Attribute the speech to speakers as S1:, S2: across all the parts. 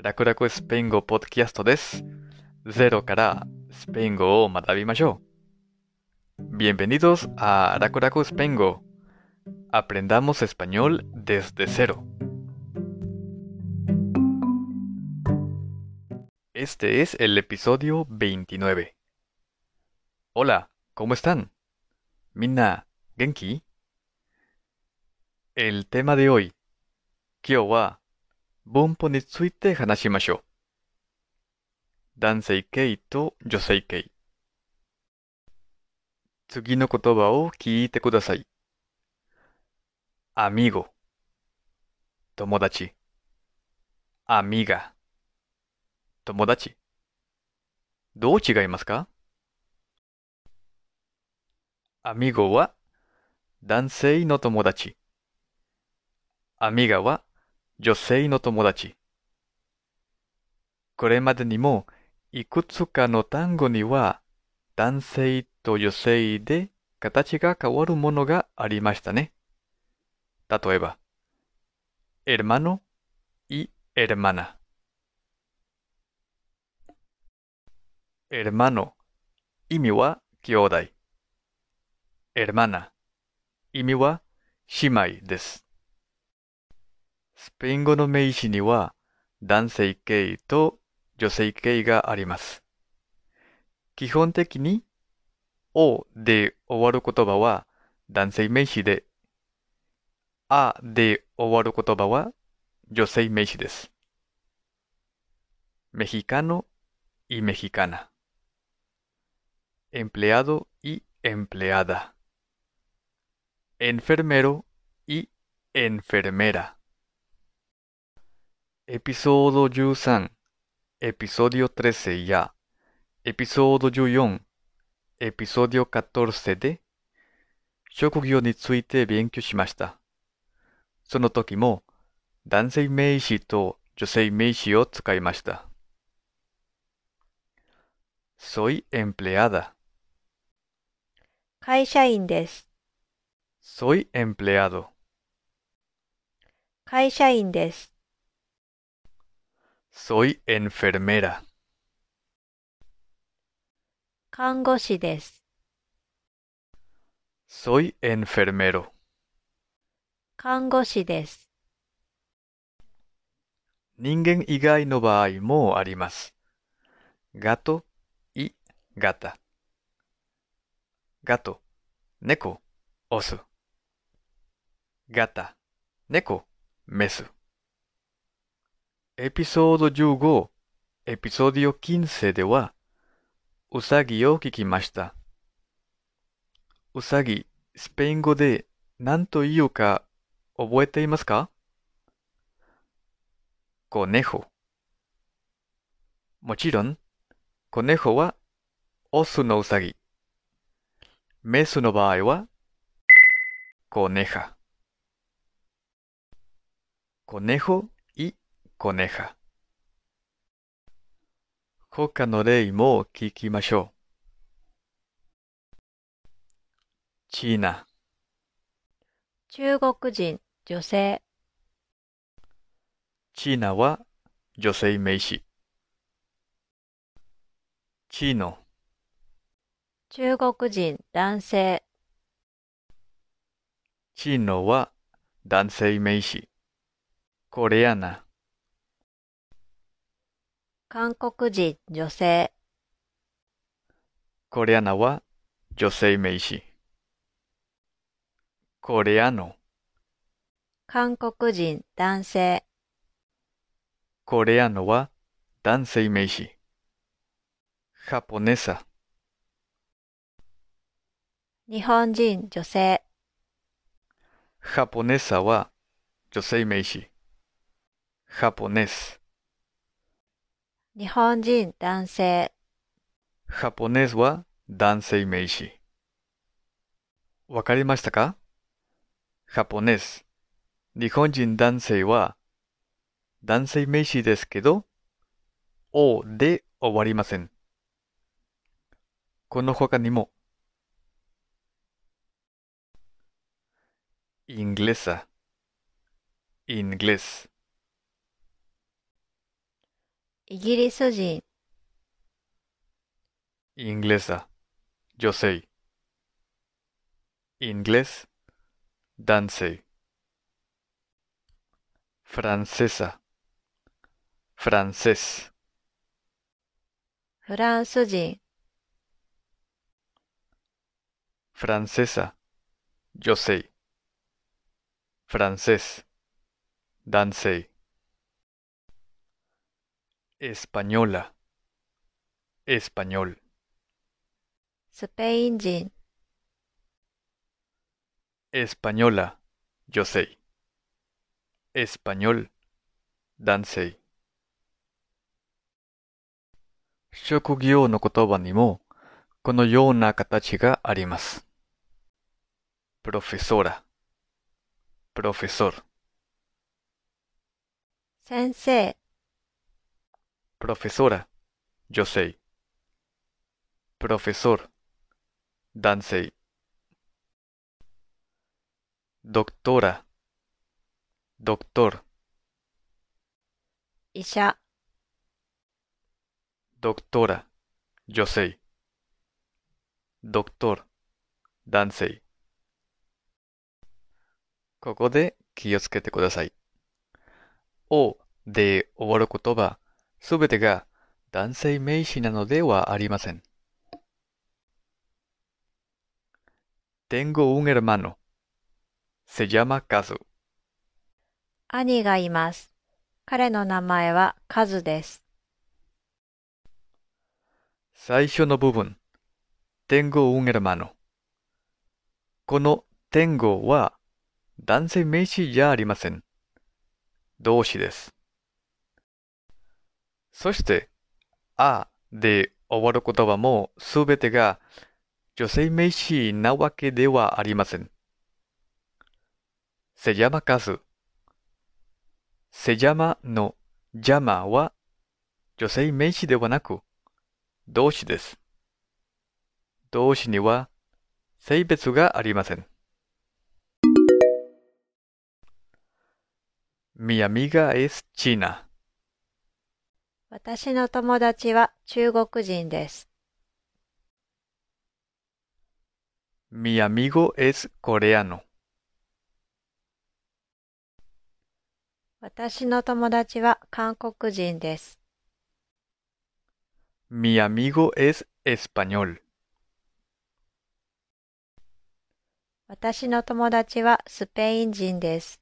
S1: 楽々スペイン語ポッドキャストです。ゼロからスペイン語を学びましょう。Bienvenidos a Raku Raku Spengo. Aprendamos español desde cero. Este es el episodio 29. Hola, ¿cómo están? Minna, ¿genki? El tema de hoy, 今日 は文法について話しましょう。男性形と女性形。次の言葉を聞いてください。amigo 友達 amiga 友達どう違いますか？amigo は男性の友達 amiga は女性の友達これまでにもいくつかの単語には男性と女性で形が変わるものがありましたね。例えば、hermano y hermana。hermano 意味は兄弟。hermana 意味は姉妹です。スペイン語の名詞には男性形と女性形があります。基本的に、おで終わる言葉は男性名詞で、あで終わる言葉は女性名詞です。mexicano y mexicana。empleado y empleada。enfermero y enfermera。エピソード13、エピソード13や、エピソード14、エピソード14で、職業について勉強しました。その時も、男性名詞と女性名詞を使いました。soy empleada,
S2: 会社員です。
S1: soy empleado,
S2: 会社員です。
S1: Soy enfermera.
S2: 看護師です。
S1: Soy enfermero.
S2: 看護師です。
S1: 人間以外の場合もあります。ガト、イ、ガタ。ガト、ネコ、オス。ガタ、ネコ、メス。エピソード15、エピソード15では、うさぎを聞きました。うさぎ、スペイン語で何と言うか覚えていますか？conejo。もちろん、conejo はオスのうさぎ。メスの場合は、coneja。conejo y coneja。他の例も聞きましょう。チーナ、
S2: 中国人、女性。
S1: チーナは女性名詞。チーノ、
S2: 中国人、男性。
S1: チーノは男性名詞。コレアナ、
S2: 韓国人、女性。
S1: コレアナは女性名詞。コレアノ、
S2: 韓国人、男性。
S1: コレアノは男性名詞。ジャポネサ、
S2: 日本人、女性。
S1: ジャポネサは女性名詞。ジャポネス、
S2: 日本人、男性。
S1: ジャポネスは男性名詞。わかりましたかジャポネス、日本人男性は男性名詞ですけど、おで終わりません。この他にも、inglesa, inglés,
S2: イギリス人、
S1: inglesa, 女性 inglés, 男性 francesa, francés,
S2: フランス人、
S1: francesa, 女性 francés, 男性 Española, español,
S2: スペイン人、
S1: española, 女性 español, 男性職業の言葉にもこのような形があります。profesora, profesor,
S2: 先生、
S1: profesora, 女性 profesor, 男性 doctora, doctor,
S2: 医者、
S1: doctora, 女性 doctor, 男性ここで気をつけてください。おで終わる言葉、すべてが男性名詞なのではありません。Tengo un hermano. Se llama Kazu.
S2: 兄がいます。彼の名前はカズです。
S1: 最初の部分、tengo un hermano。この tengo は男性名詞じゃありません。動詞です。そして、あで終わる言葉もすべてが女性名詞なわけではありません。se llama Kazu。se llama の llama は女性名詞ではなく動詞です。動詞には性別がありません。Mi amiga es china.
S2: 私の友達は中国人です。
S1: Mi amigo es coreano.
S2: 私の友達は韓国人です。
S1: Mi amigo es español.
S2: 私の友達はスペイン人です。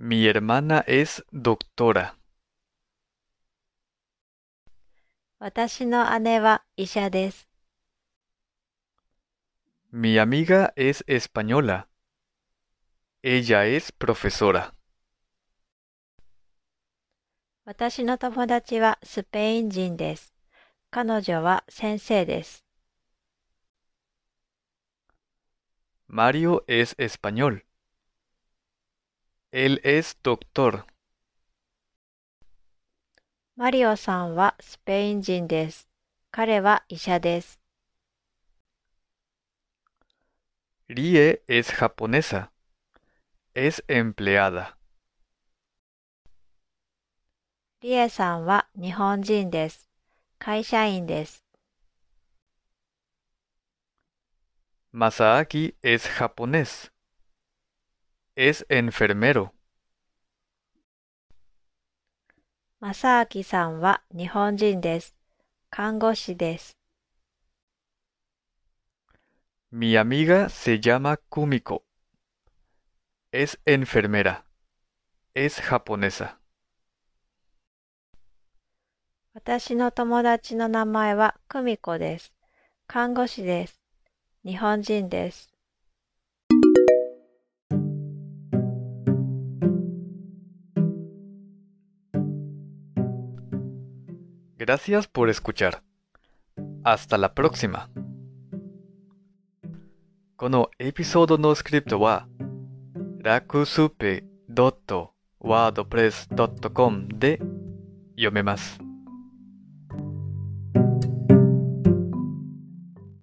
S1: Mi hermana es doctora.
S2: 私の姉は医者です。
S1: Mi amiga es española. Ella es profesora.
S2: 私の友達はスペイン人です。彼女は先生です。
S1: Mario es español. Él es doctor.
S2: マリオさんはスペイン人です。彼は医者です。
S1: Rie es japonesa. Es empleada.
S2: リエさんは日本人です。会社員です。
S1: Masaaki es japonés. Es enfermero.
S2: マサアキさんは日本人です。看護師です。
S1: Mi amiga se llama Kumiko. Es enfermera. Es japonesa.
S2: 私の友達の名前はクミコです。看護師です。日本人です。
S1: Gracias por escuchar. Hasta la próxima. このエピソードのスクリプトは、ラクスペ .wordpress.com で読めます。